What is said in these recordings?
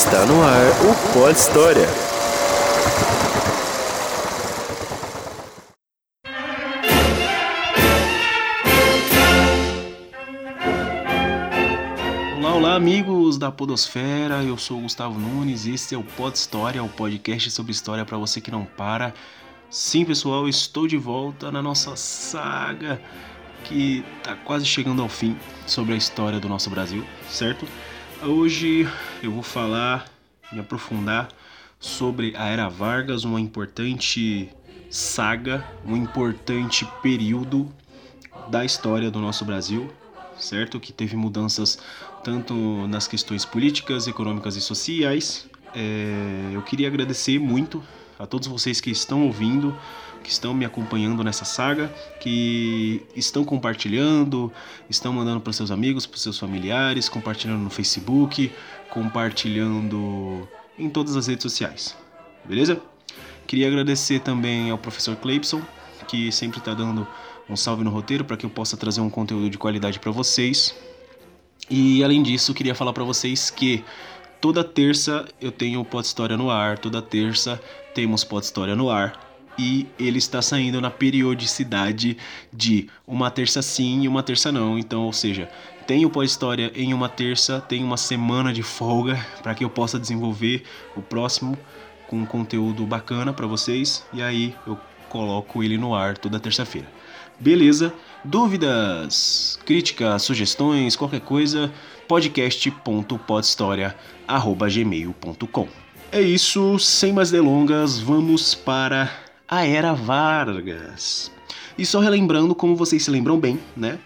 Está no ar o Pod História. Olá, olá, amigos da Podosfera. Eu sou o Gustavo Nunes e este é o Pod História, o podcast sobre história para você que não para. Sim, pessoal, estou de volta na nossa saga que está quase chegando ao fim sobre a história do nosso Brasil, certo? Hoje eu vou falar, me aprofundar sobre a Era Vargas, uma importante saga, um importante período da história do nosso Brasil, certo? Que teve mudanças tanto nas questões políticas, econômicas e sociais. É, eu queria agradecer muito a todos vocês que estão ouvindo, que estão me acompanhando nessa saga, que estão compartilhando, estão mandando para seus amigos, para seus familiares, compartilhando no Facebook, compartilhando em todas as redes sociais. Beleza? Queria agradecer também ao professor Cleibson, que sempre está dando um salve no roteiro para que eu possa trazer um conteúdo de qualidade para vocês. E além disso, queria falar para vocês que toda terça eu tenho Pod História no ar, toda terça temos Pod História no ar e ele está saindo na periodicidade de uma terça sim e uma terça não. Então, ou seja, tem o pós-história em uma terça, tem uma semana de folga para que eu possa desenvolver o próximo com conteúdo bacana para vocês e aí eu coloco ele no ar toda terça-feira. Beleza? Dúvidas, críticas, sugestões, qualquer coisa, podcast.podhistoria@gmail.com. É isso, sem mais delongas, vamos para a Era Vargas. E só relembrando, como vocês se lembram bem, né?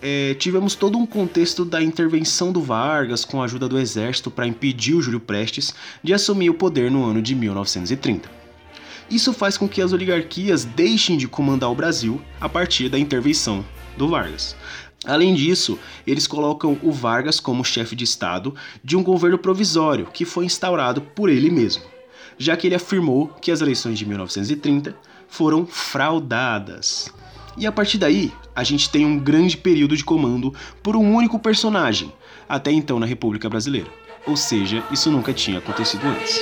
É, tivemos todo um contexto da intervenção do Vargas com a ajuda do exército para impedir o Júlio Prestes de assumir o poder no ano de 1930. Isso faz com que as oligarquias deixem de comandar o Brasil a partir da intervenção do Vargas. Além disso, eles colocam o Vargas como chefe de Estado de um governo provisório que foi instaurado por ele mesmo já que ele afirmou que as eleições de 1930 foram fraudadas. E a partir daí, a gente tem um grande período de comando por um único personagem, até então na República Brasileira. Ou seja, isso nunca tinha acontecido antes.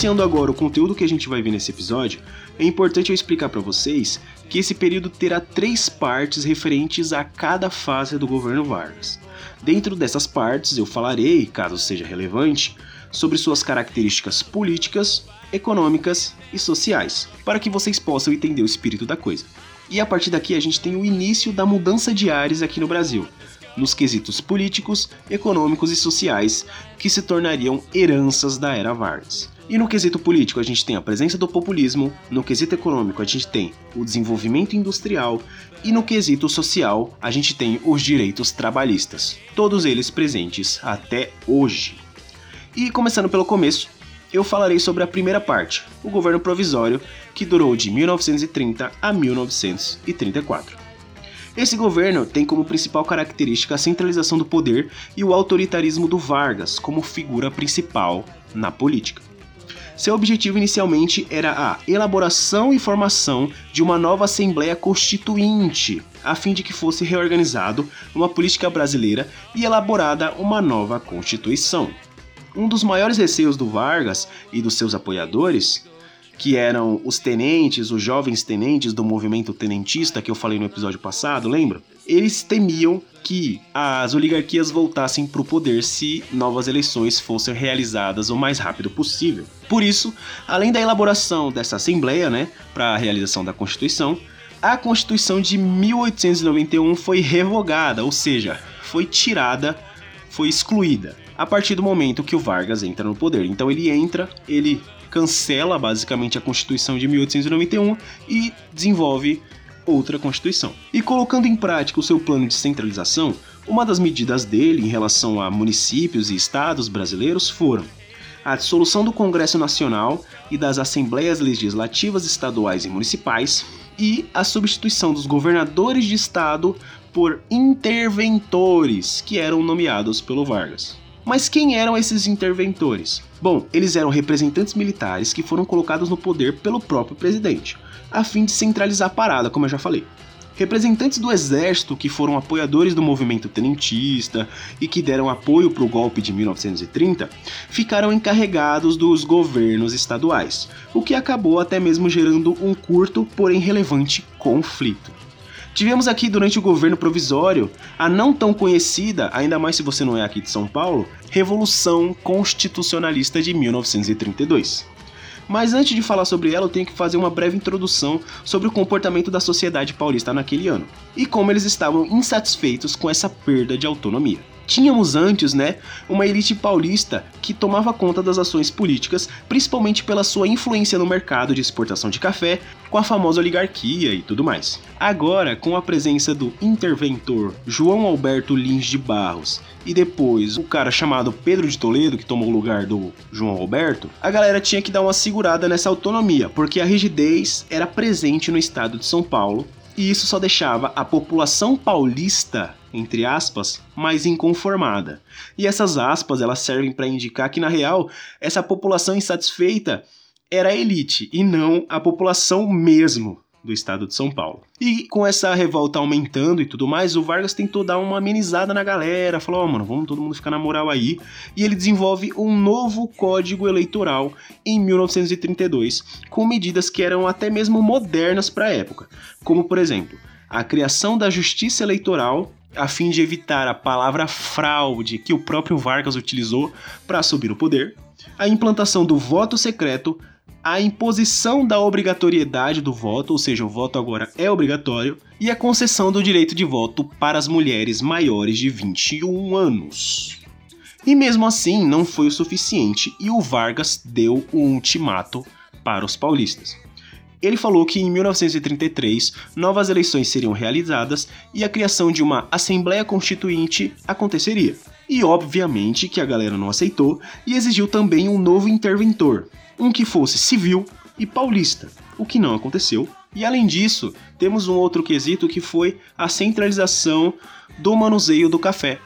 Iniciando agora o conteúdo que a gente vai ver nesse episódio, é importante eu explicar para vocês que esse período terá três partes referentes a cada fase do governo Vargas. Dentro dessas partes eu falarei, caso seja relevante, sobre suas características políticas, econômicas e sociais, para que vocês possam entender o espírito da coisa. E a partir daqui a gente tem o início da mudança de ares aqui no Brasil, nos quesitos políticos, econômicos e sociais que se tornariam heranças da era Vargas. E no quesito político, a gente tem a presença do populismo, no quesito econômico, a gente tem o desenvolvimento industrial, e no quesito social, a gente tem os direitos trabalhistas, todos eles presentes até hoje. E começando pelo começo, eu falarei sobre a primeira parte, o governo provisório, que durou de 1930 a 1934. Esse governo tem como principal característica a centralização do poder e o autoritarismo do Vargas como figura principal na política. Seu objetivo inicialmente era a elaboração e formação de uma nova Assembleia Constituinte, a fim de que fosse reorganizado uma política brasileira e elaborada uma nova Constituição. Um dos maiores receios do Vargas e dos seus apoiadores que eram os tenentes, os jovens tenentes do movimento tenentista que eu falei no episódio passado, lembra? Eles temiam que as oligarquias voltassem para o poder se novas eleições fossem realizadas o mais rápido possível. Por isso, além da elaboração dessa assembleia, né, para a realização da Constituição, a Constituição de 1891 foi revogada, ou seja, foi tirada, foi excluída a partir do momento que o Vargas entra no poder. Então ele entra, ele cancela basicamente a Constituição de 1891 e desenvolve outra Constituição. E colocando em prática o seu plano de centralização, uma das medidas dele em relação a municípios e estados brasileiros foram a dissolução do Congresso Nacional e das Assembleias Legislativas Estaduais e Municipais e a substituição dos governadores de estado por interventores, que eram nomeados pelo Vargas. Mas quem eram esses interventores? Bom, eles eram representantes militares que foram colocados no poder pelo próprio presidente, a fim de centralizar a parada, como eu já falei. Representantes do exército que foram apoiadores do movimento tenentista e que deram apoio para o golpe de 1930 ficaram encarregados dos governos estaduais, o que acabou até mesmo gerando um curto, porém relevante conflito. Tivemos aqui durante o governo provisório a não tão conhecida, ainda mais se você não é aqui de São Paulo, Revolução Constitucionalista de 1932. Mas antes de falar sobre ela, eu tenho que fazer uma breve introdução sobre o comportamento da sociedade paulista naquele ano e como eles estavam insatisfeitos com essa perda de autonomia. Tínhamos antes, né, uma elite paulista que tomava conta das ações políticas, principalmente pela sua influência no mercado de exportação de café, com a famosa oligarquia e tudo mais. Agora, com a presença do interventor João Alberto Lins de Barros e depois o cara chamado Pedro de Toledo, que tomou o lugar do João Alberto, a galera tinha que dar uma segurada nessa autonomia, porque a rigidez era presente no estado de São Paulo e isso só deixava a população paulista entre aspas, mais inconformada. E essas aspas elas servem para indicar que na real essa população insatisfeita era a elite e não a população mesmo do estado de São Paulo. E com essa revolta aumentando e tudo mais, o Vargas tentou dar uma amenizada na galera, falou: "Ó, oh, mano, vamos todo mundo ficar na moral aí". E ele desenvolve um novo código eleitoral em 1932, com medidas que eram até mesmo modernas para a época, como por exemplo, a criação da Justiça Eleitoral a fim de evitar a palavra fraude que o próprio Vargas utilizou para subir o poder, a implantação do voto secreto, a imposição da obrigatoriedade do voto, ou seja, o voto agora é obrigatório, e a concessão do direito de voto para as mulheres maiores de 21 anos. E mesmo assim não foi o suficiente e o Vargas deu um ultimato para os paulistas. Ele falou que em 1933 novas eleições seriam realizadas e a criação de uma Assembleia Constituinte aconteceria. E obviamente que a galera não aceitou e exigiu também um novo interventor, um que fosse civil e paulista, o que não aconteceu. E além disso, temos um outro quesito que foi a centralização do manuseio do café.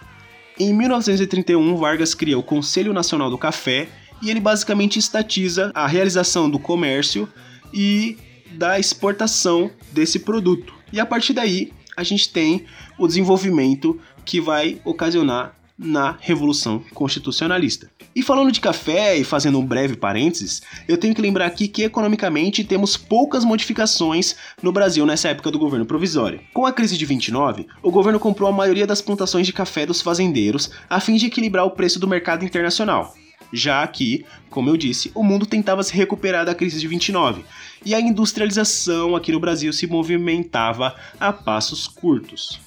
Em 1931, Vargas cria o Conselho Nacional do Café e ele basicamente estatiza a realização do comércio e da exportação desse produto. E a partir daí, a gente tem o desenvolvimento que vai ocasionar na Revolução Constitucionalista. E falando de café e fazendo um breve parênteses, eu tenho que lembrar aqui que economicamente temos poucas modificações no Brasil nessa época do governo provisório. Com a crise de 29, o governo comprou a maioria das plantações de café dos fazendeiros a fim de equilibrar o preço do mercado internacional já que, como eu disse, o mundo tentava se recuperar da crise de 29 e a industrialização aqui no Brasil se movimentava a passos curtos.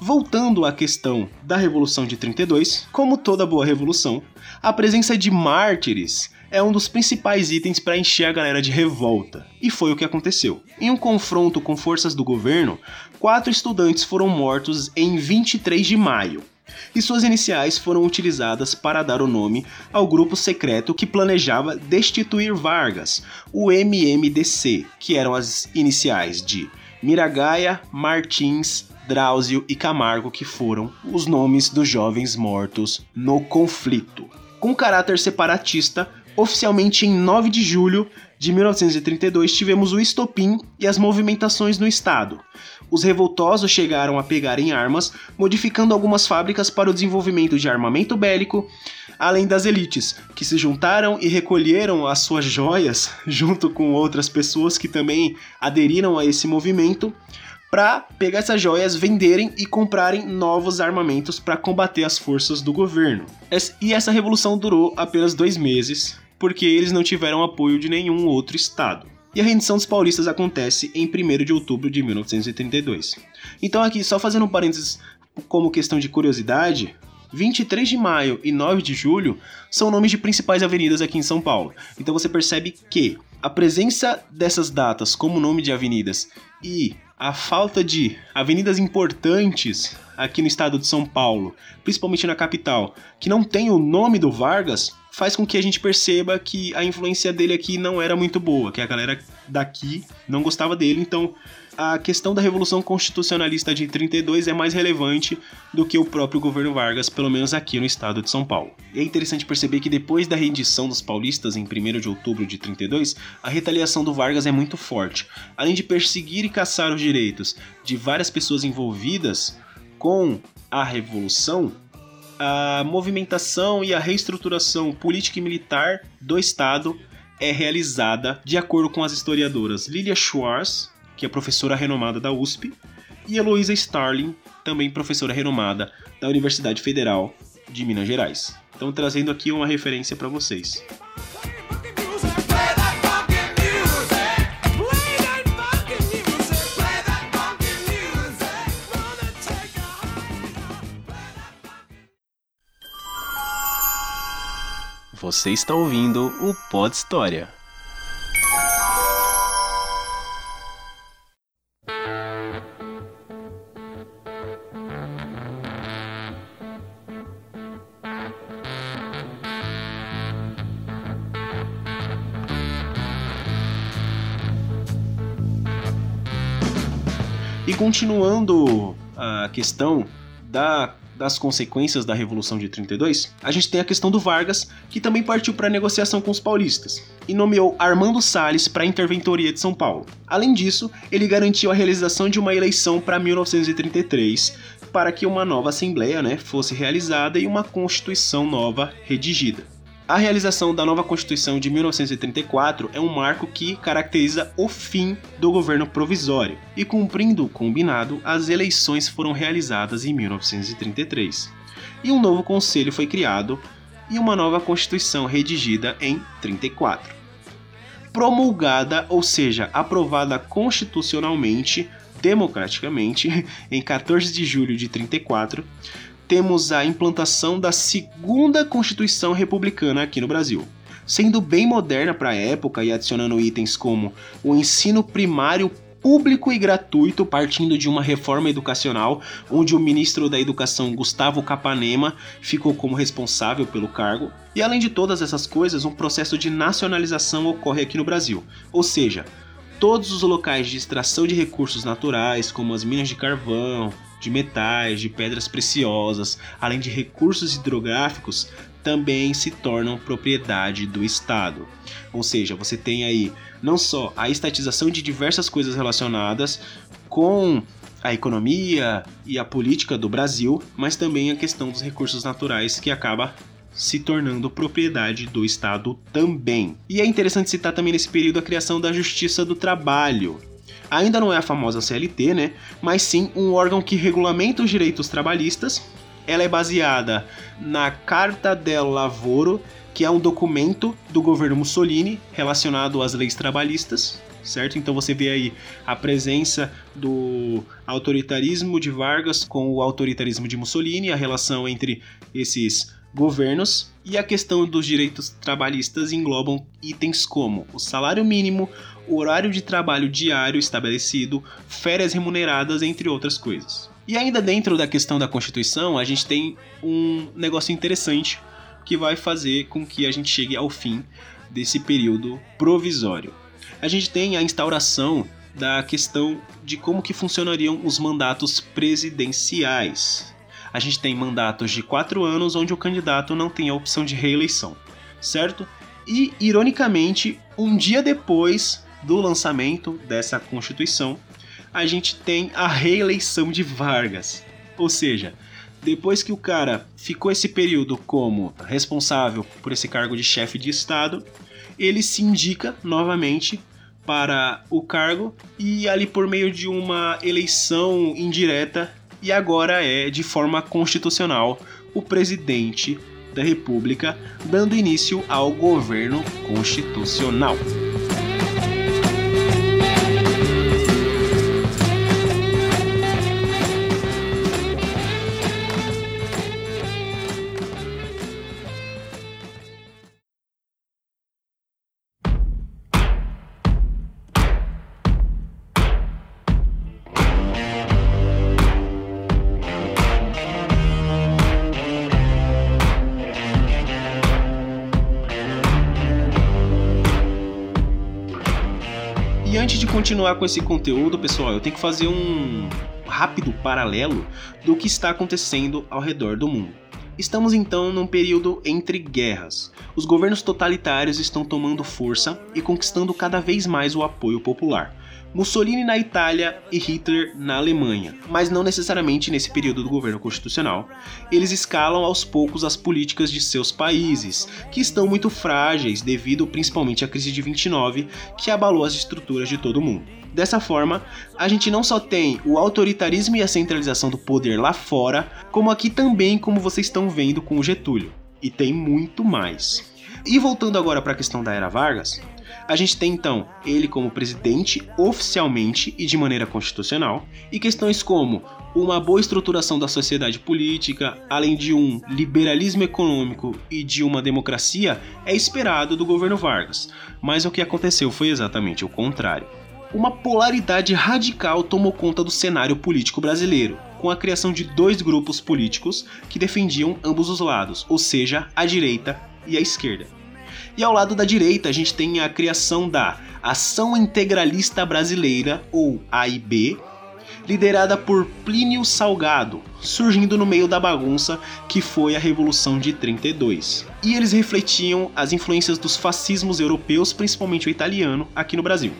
Voltando à questão da Revolução de 32, como toda boa revolução, a presença de mártires é um dos principais itens para encher a galera de revolta. E foi o que aconteceu. Em um confronto com forças do governo, quatro estudantes foram mortos em 23 de maio, e suas iniciais foram utilizadas para dar o nome ao grupo secreto que planejava destituir Vargas, o MMDC, que eram as iniciais de Miragaia, Martins, Drauzio e Camargo, que foram os nomes dos jovens mortos no conflito. Com caráter separatista, oficialmente em 9 de julho de 1932 tivemos o estopim e as movimentações no estado. Os revoltosos chegaram a pegar em armas, modificando algumas fábricas para o desenvolvimento de armamento bélico, além das elites, que se juntaram e recolheram as suas joias junto com outras pessoas que também aderiram a esse movimento para pegar essas joias, venderem e comprarem novos armamentos para combater as forças do governo. E essa revolução durou apenas dois meses, porque eles não tiveram apoio de nenhum outro estado. E a rendição dos paulistas acontece em 1 de outubro de 1932. Então, aqui, só fazendo um parênteses como questão de curiosidade, 23 de maio e 9 de julho são nomes de principais avenidas aqui em São Paulo. Então você percebe que a presença dessas datas como nome de avenidas e a falta de avenidas importantes aqui no estado de São Paulo, principalmente na capital, que não tem o nome do Vargas, faz com que a gente perceba que a influência dele aqui não era muito boa, que a galera daqui não gostava dele, então a questão da Revolução Constitucionalista de 32 é mais relevante do que o próprio governo Vargas, pelo menos aqui no estado de São Paulo. E é interessante perceber que depois da rendição dos paulistas em 1 de outubro de 32, a retaliação do Vargas é muito forte. Além de perseguir e caçar os direitos de várias pessoas envolvidas com a Revolução, a movimentação e a reestruturação política e militar do Estado é realizada de acordo com as historiadoras Lilia Schwartz que é professora renomada da USP, e Heloísa Starling, também professora renomada da Universidade Federal de Minas Gerais. Então, trazendo aqui uma referência para vocês. Você está ouvindo o Pod História. Continuando a questão da, das consequências da Revolução de 32, a gente tem a questão do Vargas, que também partiu para negociação com os paulistas e nomeou Armando Salles para a Interventoria de São Paulo. Além disso, ele garantiu a realização de uma eleição para 1933 para que uma nova assembleia né, fosse realizada e uma constituição nova redigida. A realização da nova Constituição de 1934 é um marco que caracteriza o fim do governo provisório, e cumprindo o combinado, as eleições foram realizadas em 1933. E um novo conselho foi criado e uma nova Constituição redigida em 34. Promulgada, ou seja, aprovada constitucionalmente, democraticamente, em 14 de julho de 34, temos a implantação da segunda Constituição Republicana aqui no Brasil. Sendo bem moderna para a época e adicionando itens como o ensino primário público e gratuito, partindo de uma reforma educacional, onde o ministro da Educação Gustavo Capanema ficou como responsável pelo cargo. E além de todas essas coisas, um processo de nacionalização ocorre aqui no Brasil, ou seja, todos os locais de extração de recursos naturais, como as minas de carvão, de metais, de pedras preciosas, além de recursos hidrográficos, também se tornam propriedade do Estado. Ou seja, você tem aí não só a estatização de diversas coisas relacionadas com a economia e a política do Brasil, mas também a questão dos recursos naturais que acaba se tornando propriedade do Estado também. E é interessante citar também nesse período a criação da Justiça do Trabalho, Ainda não é a famosa CLT, né? Mas sim um órgão que regulamenta os direitos trabalhistas. Ela é baseada na Carta del Lavoro, que é um documento do governo Mussolini relacionado às leis trabalhistas, certo? Então você vê aí a presença do autoritarismo de Vargas com o autoritarismo de Mussolini, a relação entre esses governos e a questão dos direitos trabalhistas englobam itens como o salário mínimo, o horário de trabalho diário estabelecido, férias remuneradas, entre outras coisas. E ainda dentro da questão da Constituição, a gente tem um negócio interessante que vai fazer com que a gente chegue ao fim desse período provisório. A gente tem a instauração da questão de como que funcionariam os mandatos presidenciais. A gente tem mandatos de quatro anos onde o candidato não tem a opção de reeleição, certo? E, ironicamente, um dia depois do lançamento dessa Constituição, a gente tem a reeleição de Vargas. Ou seja, depois que o cara ficou esse período como responsável por esse cargo de chefe de Estado, ele se indica novamente para o cargo e ali por meio de uma eleição indireta e agora é de forma constitucional o presidente da República, dando início ao governo constitucional. Continuar com esse conteúdo, pessoal, eu tenho que fazer um rápido paralelo do que está acontecendo ao redor do mundo. Estamos então num período entre guerras. Os governos totalitários estão tomando força e conquistando cada vez mais o apoio popular. Mussolini na Itália e Hitler na Alemanha, mas não necessariamente nesse período do governo constitucional. Eles escalam aos poucos as políticas de seus países, que estão muito frágeis devido principalmente à crise de 29, que abalou as estruturas de todo o mundo. Dessa forma, a gente não só tem o autoritarismo e a centralização do poder lá fora, como aqui também, como vocês estão vendo com o Getúlio. E tem muito mais. E voltando agora para a questão da era Vargas, a gente tem então ele como presidente oficialmente e de maneira constitucional, e questões como uma boa estruturação da sociedade política, além de um liberalismo econômico e de uma democracia, é esperado do governo Vargas. Mas o que aconteceu foi exatamente o contrário. Uma polaridade radical tomou conta do cenário político brasileiro, com a criação de dois grupos políticos que defendiam ambos os lados, ou seja, a direita e a esquerda. E ao lado da direita, a gente tem a criação da Ação Integralista Brasileira, ou AIB, liderada por Plínio Salgado, surgindo no meio da bagunça que foi a Revolução de 32. E eles refletiam as influências dos fascismos europeus, principalmente o italiano, aqui no Brasil.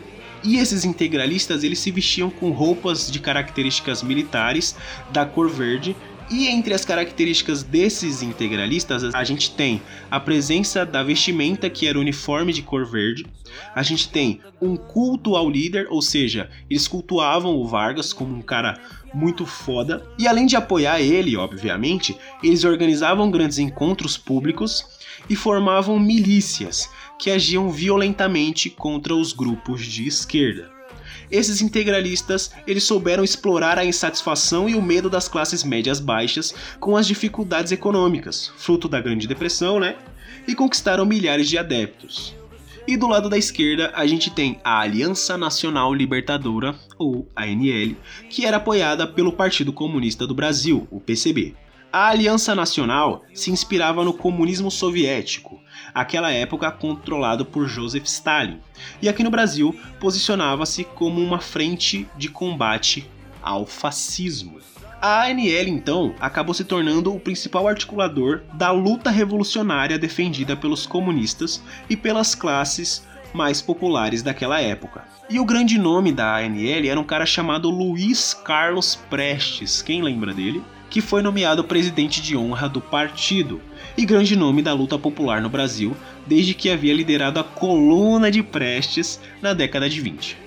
E esses integralistas eles se vestiam com roupas de características militares da cor verde e entre as características desses integralistas, a gente tem a presença da vestimenta que era uniforme de cor verde, a gente tem um culto ao líder, ou seja, eles cultuavam o Vargas como um cara muito foda, e além de apoiar ele, obviamente, eles organizavam grandes encontros públicos e formavam milícias que agiam violentamente contra os grupos de esquerda esses integralistas eles souberam explorar a insatisfação e o medo das classes médias baixas com as dificuldades econômicas, fruto da Grande Depressão, né? E conquistaram milhares de adeptos. E do lado da esquerda, a gente tem a Aliança Nacional Libertadora, ou ANL, que era apoiada pelo Partido Comunista do Brasil, o PCB. A Aliança Nacional se inspirava no comunismo soviético, aquela época controlado por Joseph Stalin, e aqui no Brasil posicionava-se como uma frente de combate ao fascismo. A ANL então acabou se tornando o principal articulador da luta revolucionária defendida pelos comunistas e pelas classes mais populares daquela época. E o grande nome da ANL era um cara chamado Luiz Carlos Prestes, quem lembra dele? Que foi nomeado presidente de honra do partido e grande nome da luta popular no Brasil, desde que havia liderado a coluna de Prestes na década de 20.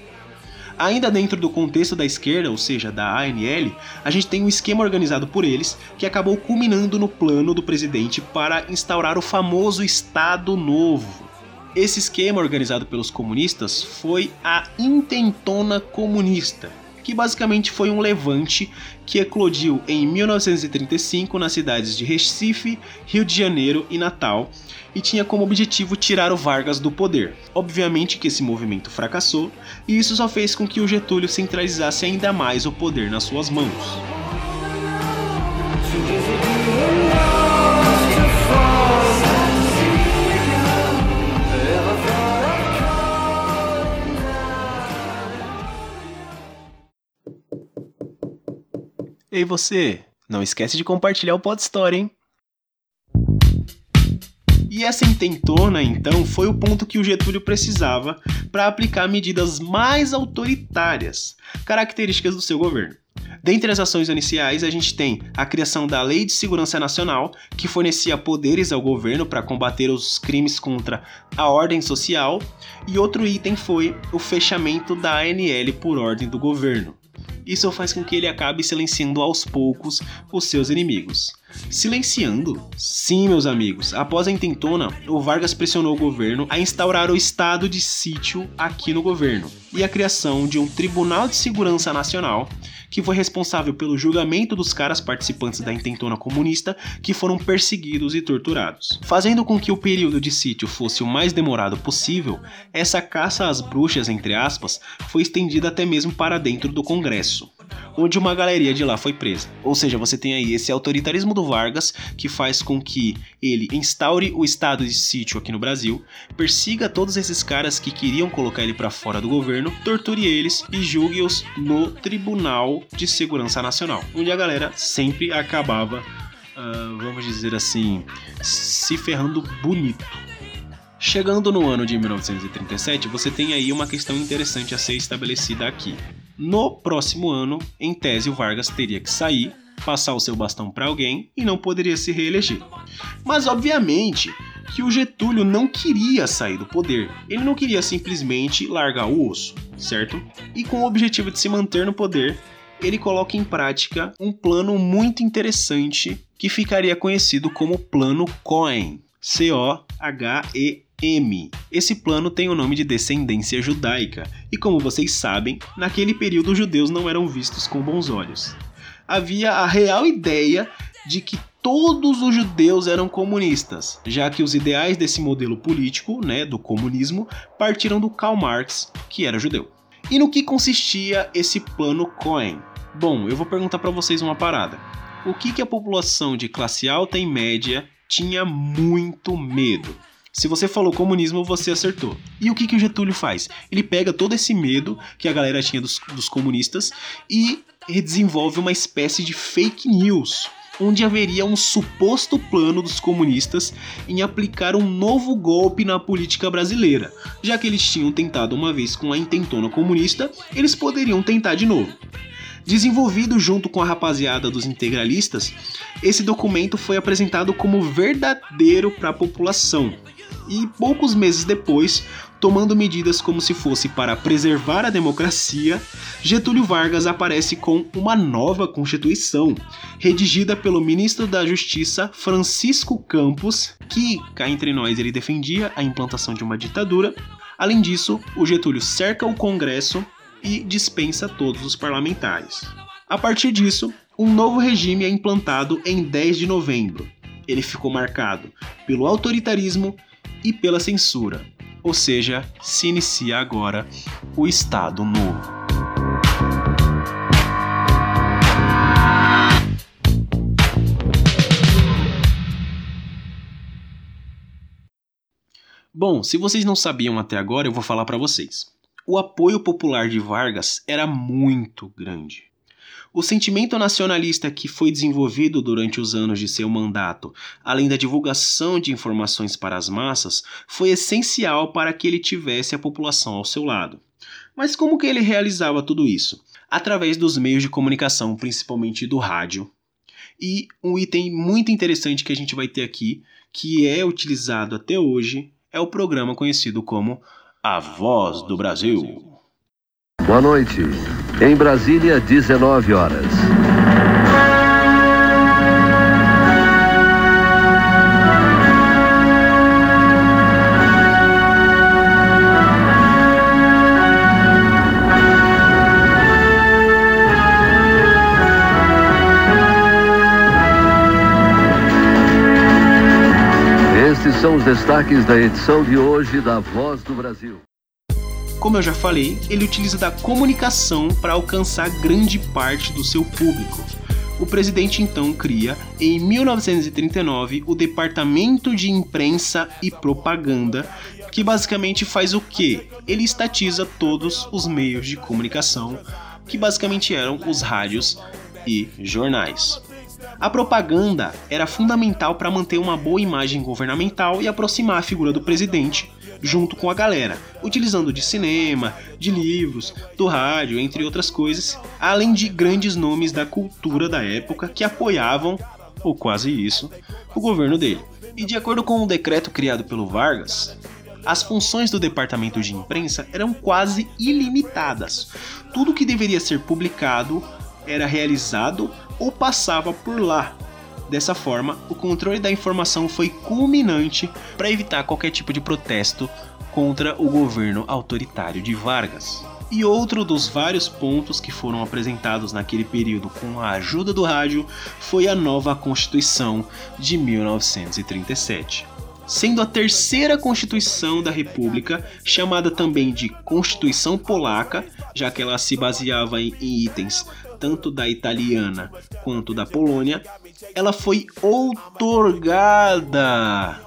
Ainda dentro do contexto da esquerda, ou seja, da ANL, a gente tem um esquema organizado por eles que acabou culminando no plano do presidente para instaurar o famoso Estado Novo. Esse esquema organizado pelos comunistas foi a Intentona Comunista, que basicamente foi um levante que eclodiu em 1935 nas cidades de Recife, Rio de Janeiro e Natal e tinha como objetivo tirar o Vargas do poder. Obviamente que esse movimento fracassou e isso só fez com que o Getúlio centralizasse ainda mais o poder nas suas mãos. Ei você, não esquece de compartilhar o Pod Story, hein? E essa intentona, então, foi o ponto que o Getúlio precisava para aplicar medidas mais autoritárias, características do seu governo. Dentre as ações iniciais, a gente tem a criação da Lei de Segurança Nacional, que fornecia poderes ao governo para combater os crimes contra a ordem social, e outro item foi o fechamento da ANL por ordem do governo. Isso faz com que ele acabe silenciando aos poucos os seus inimigos. Silenciando? Sim, meus amigos. Após a intentona, o Vargas pressionou o governo a instaurar o estado de sítio aqui no governo e a criação de um Tribunal de Segurança Nacional que foi responsável pelo julgamento dos caras participantes da intentona comunista que foram perseguidos e torturados. Fazendo com que o período de sítio fosse o mais demorado possível, essa caça às bruxas, entre aspas, foi estendida até mesmo para dentro do Congresso. Onde uma galeria de lá foi presa. Ou seja, você tem aí esse autoritarismo do Vargas que faz com que ele instaure o estado de sítio aqui no Brasil, persiga todos esses caras que queriam colocar ele para fora do governo, torture eles e julgue-os no Tribunal de Segurança Nacional, onde a galera sempre acabava, uh, vamos dizer assim, se ferrando bonito. Chegando no ano de 1937, você tem aí uma questão interessante a ser estabelecida aqui. No próximo ano, em tese, o Vargas teria que sair, passar o seu bastão para alguém e não poderia se reeleger. Mas, obviamente, que o Getúlio não queria sair do poder. Ele não queria simplesmente largar o osso, certo? E com o objetivo de se manter no poder, ele coloca em prática um plano muito interessante que ficaria conhecido como Plano Cohen. C-O-H-E M. Esse plano tem o nome de descendência judaica, e como vocês sabem, naquele período os judeus não eram vistos com bons olhos. Havia a real ideia de que todos os judeus eram comunistas, já que os ideais desse modelo político, né, do comunismo, partiram do Karl Marx, que era judeu. E no que consistia esse plano Cohen? Bom, eu vou perguntar para vocês uma parada. O que, que a população de classe alta e média tinha muito medo? Se você falou comunismo, você acertou. E o que, que o Getúlio faz? Ele pega todo esse medo que a galera tinha dos, dos comunistas e desenvolve uma espécie de fake news, onde haveria um suposto plano dos comunistas em aplicar um novo golpe na política brasileira. Já que eles tinham tentado uma vez com a intentona comunista, eles poderiam tentar de novo. Desenvolvido junto com a rapaziada dos integralistas, esse documento foi apresentado como verdadeiro para a população, e poucos meses depois, tomando medidas como se fosse para preservar a democracia, Getúlio Vargas aparece com uma nova Constituição, redigida pelo ministro da Justiça Francisco Campos, que, cá entre nós, ele defendia a implantação de uma ditadura. Além disso, o Getúlio cerca o Congresso e dispensa todos os parlamentares. A partir disso, um novo regime é implantado em 10 de novembro. Ele ficou marcado pelo autoritarismo e pela censura, ou seja, se inicia agora o Estado Novo. Bom, se vocês não sabiam até agora, eu vou falar para vocês. O apoio popular de Vargas era muito grande. O sentimento nacionalista que foi desenvolvido durante os anos de seu mandato, além da divulgação de informações para as massas, foi essencial para que ele tivesse a população ao seu lado. Mas como que ele realizava tudo isso? Através dos meios de comunicação, principalmente do rádio. E um item muito interessante que a gente vai ter aqui, que é utilizado até hoje, é o programa conhecido como A Voz do Brasil. Boa noite. Em Brasília, 19 horas. Estes são os destaques da edição de hoje da Voz do Brasil. Como eu já falei, ele utiliza da comunicação para alcançar grande parte do seu público. O presidente então cria, em 1939, o Departamento de Imprensa e Propaganda, que basicamente faz o quê? Ele estatiza todos os meios de comunicação, que basicamente eram os rádios e jornais. A propaganda era fundamental para manter uma boa imagem governamental e aproximar a figura do presidente junto com a galera, utilizando de cinema, de livros, do rádio, entre outras coisas, além de grandes nomes da cultura da época que apoiavam, ou quase isso, o governo dele. E de acordo com um decreto criado pelo Vargas, as funções do departamento de imprensa eram quase ilimitadas. Tudo que deveria ser publicado era realizado ou passava por lá, Dessa forma, o controle da informação foi culminante para evitar qualquer tipo de protesto contra o governo autoritário de Vargas. E outro dos vários pontos que foram apresentados naquele período com a ajuda do rádio foi a nova Constituição de 1937. sendo a terceira Constituição da República, chamada também de Constituição Polaca, já que ela se baseava em, itens tanto da italiana quanto da Polônia, ela foi outorgada,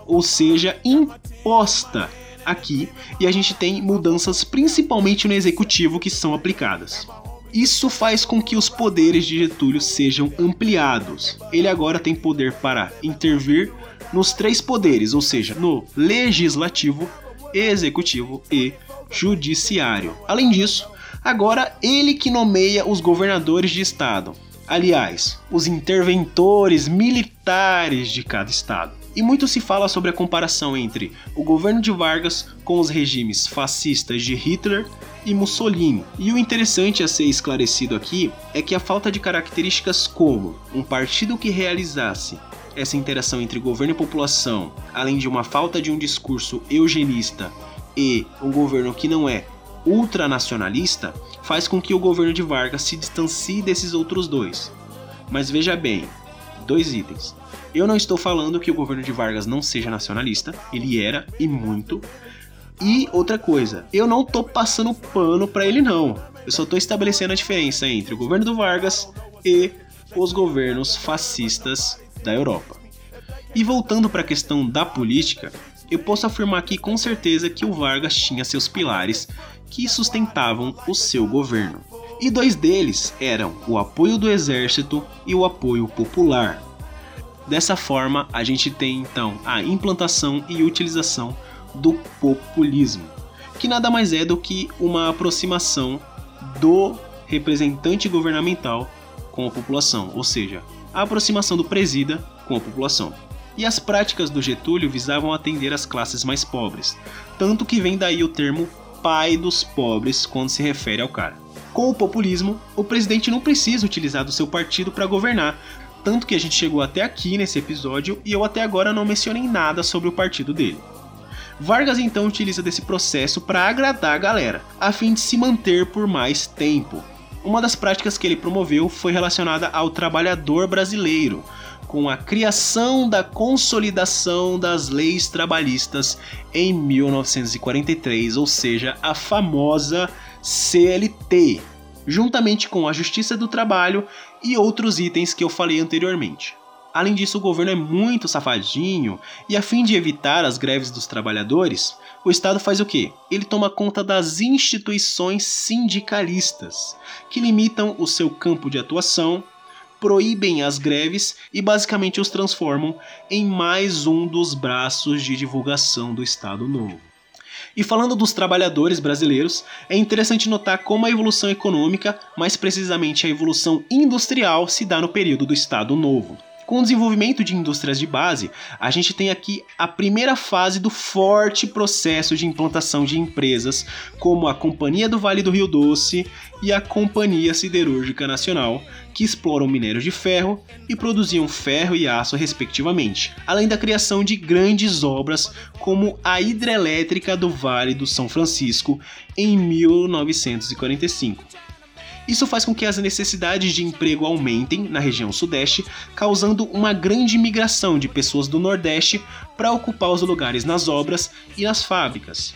ou seja, imposta aqui, e a gente tem mudanças principalmente no executivo que são aplicadas. Isso faz com que os poderes de Getúlio sejam ampliados. Ele agora tem poder para intervir nos três poderes, ou seja, no legislativo, executivo e judiciário. Além disso, agora ele que nomeia os governadores de estado. Aliás, os interventores militares de cada estado. E muito se fala sobre a comparação entre o governo de Vargas com os regimes fascistas de Hitler e Mussolini. E o interessante a ser esclarecido aqui é que a falta de características como um partido que realizasse essa interação entre governo e população, além de uma falta de um discurso eugenista e um governo que não é ultranacionalista, faz com que o governo de Vargas se distancie desses outros dois. Mas veja bem, dois itens. Eu não estou falando que o governo de Vargas não seja nacionalista, ele era e muito. E outra coisa, eu não tô passando pano para ele não. Eu só tô estabelecendo a diferença entre o governo do Vargas e os governos fascistas da Europa. E voltando para a questão da política, eu posso afirmar aqui com certeza que o Vargas tinha seus pilares que sustentavam o seu governo. E dois deles eram o apoio do exército e o apoio popular. Dessa forma, a gente tem então a implantação e utilização do populismo, que nada mais é do que uma aproximação do representante governamental com a população, ou seja, a aproximação do presida com a população. E as práticas do Getúlio visavam atender as classes mais pobres, tanto que vem daí o termo pai dos pobres quando se refere ao cara. Com o populismo, o presidente não precisa utilizar do seu partido para governar, tanto que a gente chegou até aqui nesse episódio e eu até agora não mencionei nada sobre o partido dele. Vargas então utiliza desse processo para agradar a galera, a fim de se manter por mais tempo. Uma das práticas que ele promoveu foi relacionada ao trabalhador brasileiro, com a criação da consolidação das leis trabalhistas em 1943, ou seja, a famosa CLT, juntamente com a Justiça do Trabalho e outros itens que eu falei anteriormente. Além disso, o governo é muito safadinho e, a fim de evitar as greves dos trabalhadores, o Estado faz o quê? Ele toma conta das instituições sindicalistas, que limitam o seu campo de atuação, proíbem as greves e basicamente os transformam em mais um dos braços de divulgação do Estado Novo. E falando dos trabalhadores brasileiros, é interessante notar como a evolução econômica, mais precisamente a evolução industrial, se dá no período do Estado Novo. Com o desenvolvimento de indústrias de base, a gente tem aqui a primeira fase do forte processo de implantação de empresas, como a Companhia do Vale do Rio Doce e a Companhia Siderúrgica Nacional, que exploram minérios de ferro e produziam ferro e aço respectivamente, além da criação de grandes obras como a hidrelétrica do Vale do São Francisco em 1945. Isso faz com que as necessidades de emprego aumentem na região sudeste, causando uma grande migração de pessoas do nordeste para ocupar os lugares nas obras e nas fábricas.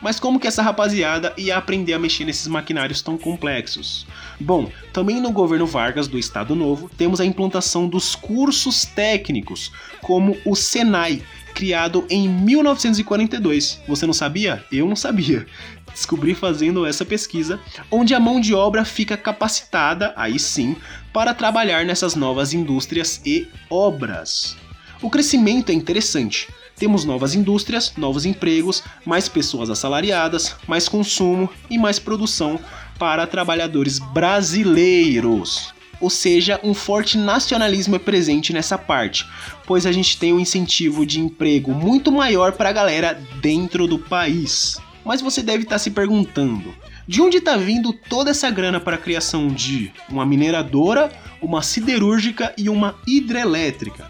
Mas como que essa rapaziada ia aprender a mexer nesses maquinários tão complexos? Bom, também no governo Vargas do Estado Novo temos a implantação dos cursos técnicos, como o Senai, criado em 1942. Você não sabia? Eu não sabia descobri fazendo essa pesquisa, onde a mão de obra fica capacitada, aí sim, para trabalhar nessas novas indústrias e obras. O crescimento é interessante. Temos novas indústrias, novos empregos, mais pessoas assalariadas, mais consumo e mais produção para trabalhadores brasileiros. Ou seja, um forte nacionalismo é presente nessa parte, pois a gente tem um incentivo de emprego muito maior para a galera dentro do país. Mas você deve estar tá se perguntando: de onde está vindo toda essa grana para a criação de uma mineradora, uma siderúrgica e uma hidrelétrica?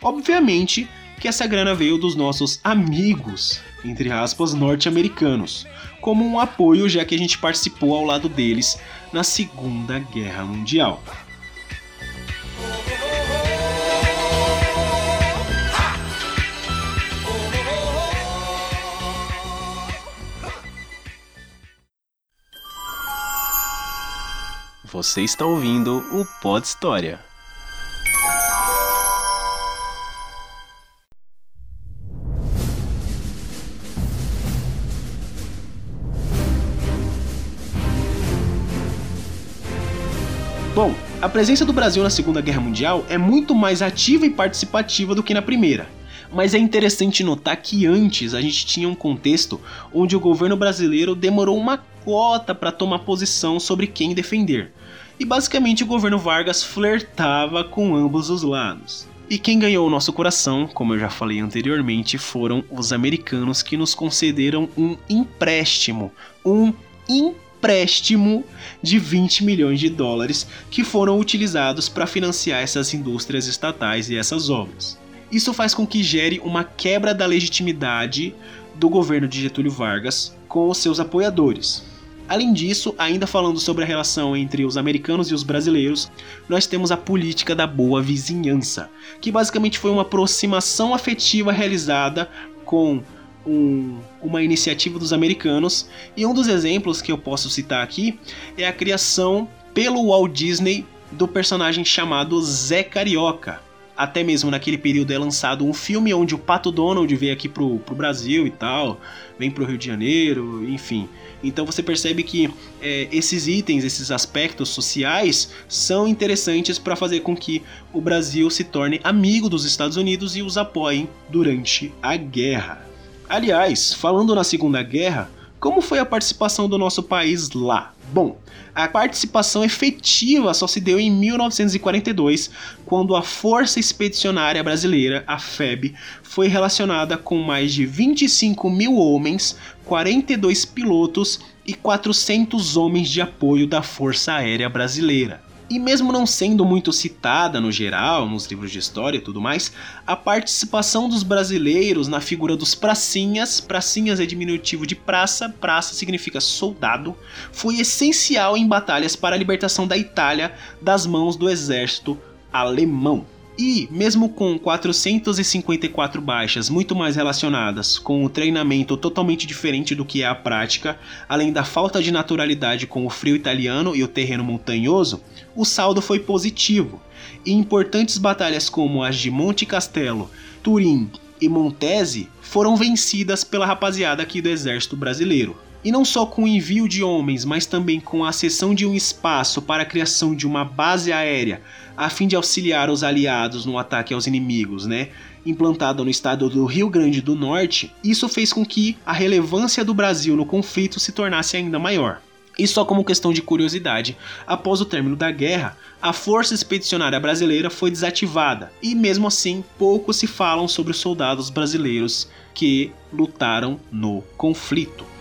Obviamente que essa grana veio dos nossos amigos, entre aspas, norte-americanos, como um apoio já que a gente participou ao lado deles na Segunda Guerra Mundial. Você está ouvindo o Pod História. Bom, a presença do Brasil na Segunda Guerra Mundial é muito mais ativa e participativa do que na Primeira. Mas é interessante notar que antes a gente tinha um contexto onde o governo brasileiro demorou uma cota para tomar posição sobre quem defender. E basicamente o governo Vargas flertava com ambos os lados. E quem ganhou o nosso coração, como eu já falei anteriormente, foram os americanos que nos concederam um empréstimo, um empréstimo empréstimo de 20 milhões de dólares que foram utilizados para financiar essas indústrias estatais e essas obras. Isso faz com que gere uma quebra da legitimidade do governo de Getúlio Vargas com os seus apoiadores. Além disso, ainda falando sobre a relação entre os americanos e os brasileiros, nós temos a política da boa vizinhança, que basicamente foi uma aproximação afetiva realizada com um, uma iniciativa dos americanos, e um dos exemplos que eu posso citar aqui é a criação pelo Walt Disney do personagem chamado Zé Carioca. Até mesmo naquele período é lançado um filme onde o Pato Donald veio aqui pro, pro Brasil e tal, vem pro Rio de Janeiro, enfim. Então você percebe que é, esses itens, esses aspectos sociais são interessantes para fazer com que o Brasil se torne amigo dos Estados Unidos e os apoiem durante a guerra. Aliás, falando na Segunda Guerra, como foi a participação do nosso país lá? Bom, a participação efetiva só se deu em 1942, quando a Força Expedicionária Brasileira, a FEB, foi relacionada com mais de 25 mil homens, 42 pilotos e 400 homens de apoio da Força Aérea Brasileira. E mesmo não sendo muito citada no geral, nos livros de história e tudo mais, a participação dos brasileiros na figura dos pracinhas, pracinhas é diminutivo de praça, praça significa soldado, foi essencial em batalhas para a libertação da Itália das mãos do exército alemão. E, mesmo com 454 baixas muito mais relacionadas com o treinamento totalmente diferente do que é a prática, além da falta de naturalidade com o frio italiano e o terreno montanhoso, o saldo foi positivo. E importantes batalhas como as de Monte Castelo, Turim e Montese foram vencidas pela rapaziada aqui do exército brasileiro. E não só com o envio de homens, mas também com a cessão de um espaço para a criação de uma base aérea, a fim de auxiliar os aliados no ataque aos inimigos, né? Implantada no estado do Rio Grande do Norte, isso fez com que a relevância do Brasil no conflito se tornasse ainda maior. E só como questão de curiosidade, após o término da guerra, a Força Expedicionária Brasileira foi desativada, e mesmo assim pouco se falam sobre os soldados brasileiros que lutaram no conflito.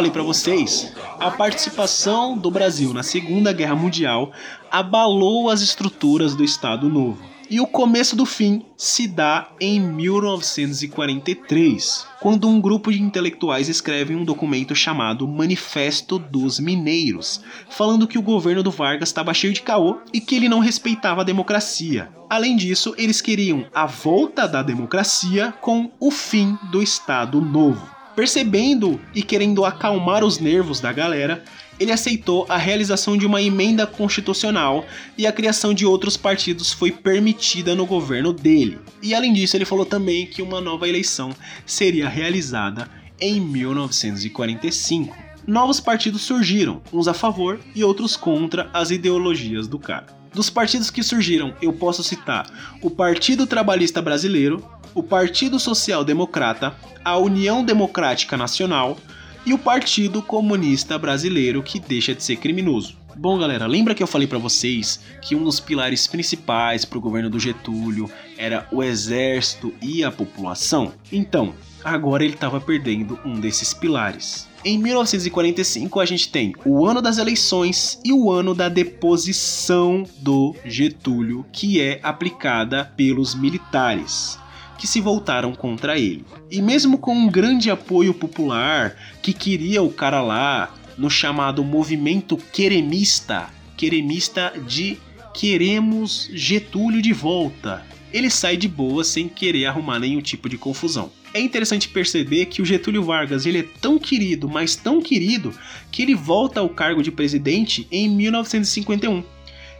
Falei para vocês, a participação do Brasil na Segunda Guerra Mundial abalou as estruturas do Estado Novo. E o começo do fim se dá em 1943, quando um grupo de intelectuais escreve um documento chamado Manifesto dos Mineiros, falando que o governo do Vargas estava cheio de caô e que ele não respeitava a democracia. Além disso, eles queriam a volta da democracia com o fim do Estado Novo. Percebendo e querendo acalmar os nervos da galera, ele aceitou a realização de uma emenda constitucional e a criação de outros partidos foi permitida no governo dele. E além disso, ele falou também que uma nova eleição seria realizada em 1945. Novos partidos surgiram, uns a favor e outros contra as ideologias do cara. Dos partidos que surgiram, eu posso citar o Partido Trabalhista Brasileiro, o Partido Social Democrata, a União Democrática Nacional, e o Partido Comunista Brasileiro, que deixa de ser criminoso. Bom, galera, lembra que eu falei para vocês que um dos pilares principais para o governo do Getúlio era o exército e a população? Então, agora ele estava perdendo um desses pilares. Em 1945 a gente tem o ano das eleições e o ano da deposição do Getúlio, que é aplicada pelos militares que se voltaram contra ele. E mesmo com um grande apoio popular que queria o cara lá no chamado movimento queremista, queremista de queremos Getúlio de volta, ele sai de boa sem querer arrumar nenhum tipo de confusão. É interessante perceber que o Getúlio Vargas ele é tão querido, mas tão querido, que ele volta ao cargo de presidente em 1951.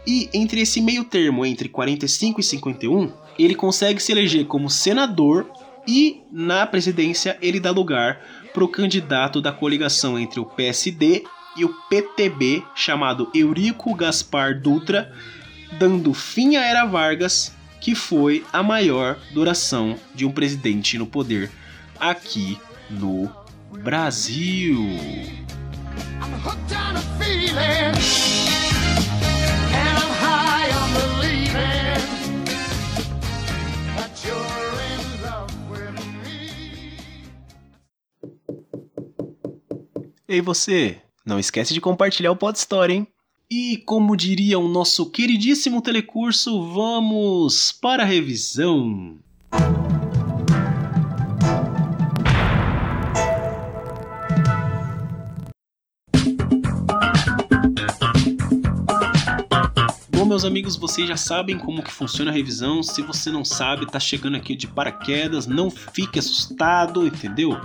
E entre esse meio termo, entre 45 e 51, ele consegue se eleger como senador e na presidência ele dá lugar para o candidato da coligação entre o PSD e o PTB, chamado Eurico Gaspar Dutra, dando fim à era Vargas que foi a maior duração de um presidente no poder aqui no Brasil. Ei você, não esquece de compartilhar o Pod Story, hein? E como diria o nosso queridíssimo telecurso, vamos para a revisão. Meus amigos, vocês já sabem como que funciona a revisão. Se você não sabe, tá chegando aqui de paraquedas, não fique assustado, entendeu?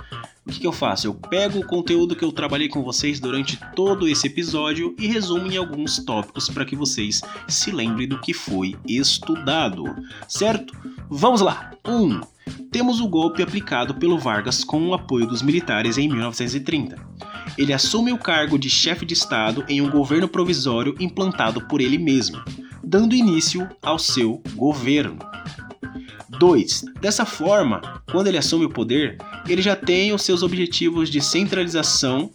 O que, que, eu faço? Eu pego o conteúdo que eu trabalhei com vocês durante todo esse episódio e resumo em alguns tópicos para que vocês se lembrem do que foi estudado, certo? Vamos lá! 1. Um, temos o golpe aplicado pelo Vargas com o apoio dos militares em 1930. Ele assume o cargo de chefe de Estado em um governo provisório implantado por ele mesmo, dando início ao seu governo. 2. Dessa forma, quando ele assume o poder, ele já tem os seus objetivos de centralização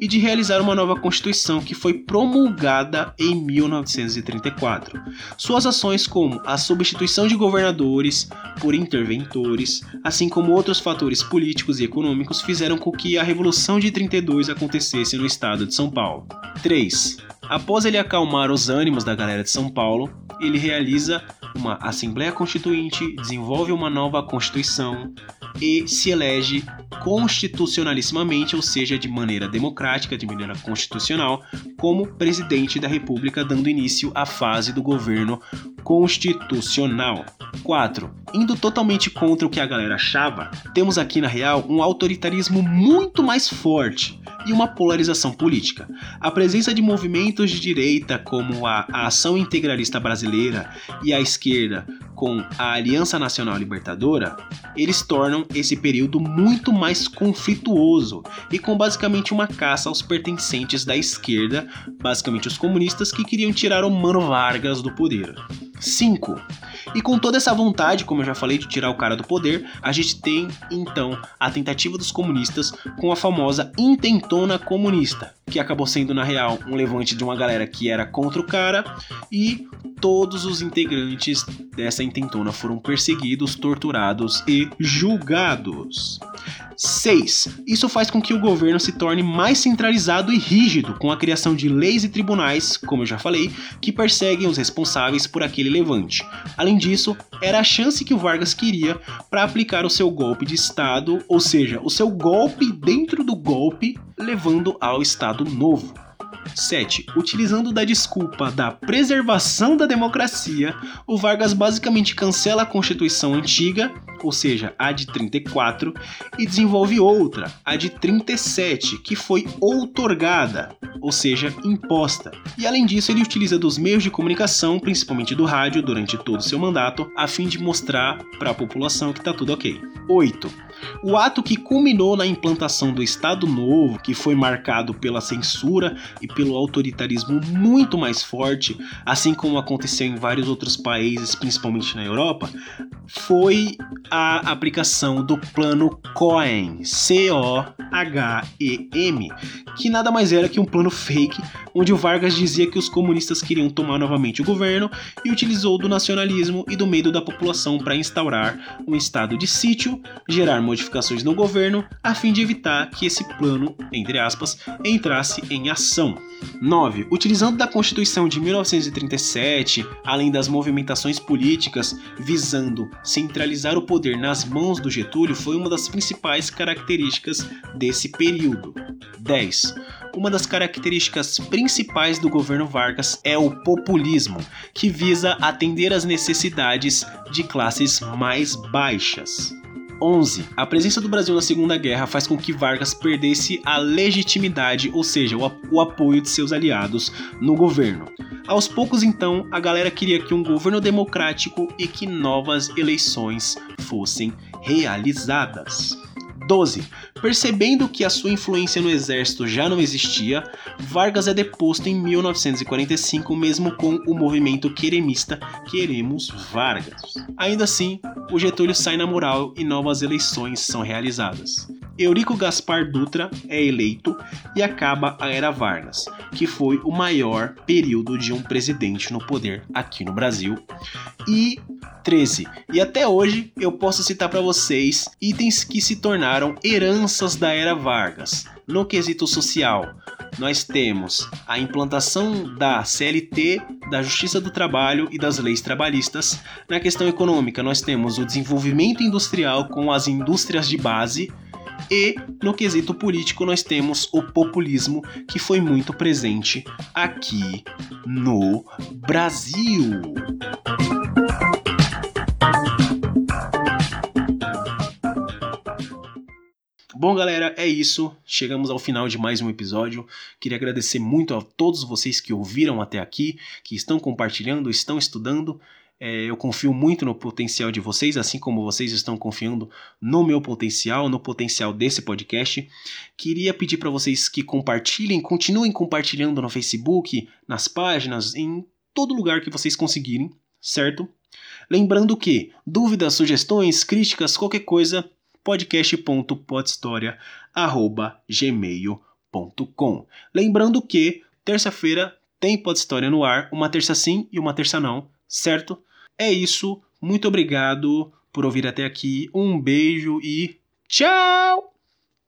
e de realizar uma nova Constituição que foi promulgada em 1934. Suas ações, como a substituição de governadores por interventores, assim como outros fatores políticos e econômicos, fizeram com que a Revolução de 32 acontecesse no estado de São Paulo. 3. Após ele acalmar os ânimos da galera de São Paulo, ele realiza uma Assembleia Constituinte, desenvolve uma nova Constituição e se elege constitucionalissimamente, ou seja, de maneira democrática, de maneira constitucional, como presidente da República, dando início à fase do governo constitucional. 4. Indo totalmente contra o que a galera achava, temos aqui na real um autoritarismo muito mais forte e uma polarização política. A presença de movimentos de direita como a, Ação Integralista Brasileira e a esquerda com a Aliança Nacional Libertadora, eles tornam esse período muito mais conflituoso e com basicamente uma caça aos pertencentes da esquerda, basicamente os comunistas que queriam tirar o Mano Vargas do poder. 5. E com toda essa vontade, como eu já falei, de tirar o cara do poder, a gente tem então a tentativa dos comunistas com a famosa intentona comunista, que acabou sendo na real um levante de uma galera que era contra o cara e todos os integrantes dessa intentona foram perseguidos, torturados e julgados. 6. Isso faz com que o governo se torne mais centralizado e rígido, com a criação de leis e tribunais, como eu já falei, que perseguem os responsáveis por aquele levante. Além disso, era a chance que o Vargas queria para aplicar o seu golpe de Estado, ou seja, o seu golpe dentro do golpe, levando ao Estado Novo. 7. Utilizando da desculpa da preservação da democracia, o Vargas basicamente cancela a Constituição antiga, ou seja, a de 34, e desenvolve outra, a de 37, que foi outorgada, ou seja, imposta. E além disso, ele utiliza dos meios de comunicação, principalmente do rádio, durante todo o seu mandato, a fim de mostrar para a população que está tudo ok. 8. O ato que culminou na implantação do Estado Novo, que foi marcado pela censura e pelo autoritarismo muito mais forte, assim como aconteceu em vários outros países, principalmente na Europa, foi a aplicação do Plano Cohen, C-O-H-E-M, que nada mais era que um plano fake, onde o Vargas dizia que os comunistas queriam tomar novamente o governo e utilizou do nacionalismo e do medo da população para instaurar um estado de sítio, gerar modificações no governo, a fim de evitar que esse plano, entre aspas, entrasse em ação. 9. Utilizando da Constituição de 1937, além das movimentações políticas visando centralizar o poder nas mãos do Getúlio foi uma das principais características desse período. 10. Uma das características principais do governo Vargas é o populismo, que visa atender às necessidades de classes mais baixas. 11. A presença do Brasil na Segunda Guerra faz com que Vargas perdesse a legitimidade, ou seja, o, o apoio de seus aliados no governo. Aos poucos, então, a galera queria que um governo democrático e que novas eleições fossem realizadas. 12. Percebendo que a sua influência no exército já não existia, Vargas é deposto em 1945, mesmo com o movimento queremista Queremos Vargas. Ainda assim, o Getúlio sai na moral e novas eleições são realizadas. Eurico Gaspar Dutra é eleito e acaba a Era Vargas, que foi o maior período de um presidente no poder aqui no Brasil. E 13. E até hoje eu posso citar para vocês itens que se tornaram heranças da Era Vargas. No quesito social, nós temos a implantação da CLT, da Justiça do Trabalho e das leis trabalhistas. Na questão econômica, nós temos o desenvolvimento industrial com as indústrias de base e no quesito político, nós temos o populismo, que foi muito presente aqui no Brasil. Bom, galera, é isso. Chegamos ao final de mais um episódio. Queria agradecer muito a todos vocês que ouviram até aqui, que estão compartilhando, estão estudando. É, eu confio muito no potencial de vocês, assim como vocês estão confiando no meu potencial, no potencial desse podcast. Queria pedir para vocês que compartilhem, continuem compartilhando no Facebook, nas páginas, em todo lugar que vocês conseguirem, certo? Lembrando que dúvidas, sugestões, críticas, qualquer coisa, podcast.podhistoria@gmail.com. Lembrando que terça-feira tem Pod História no ar, uma terça sim e uma terça não, certo? É isso. Muito obrigado por ouvir até aqui. Um beijo e tchau!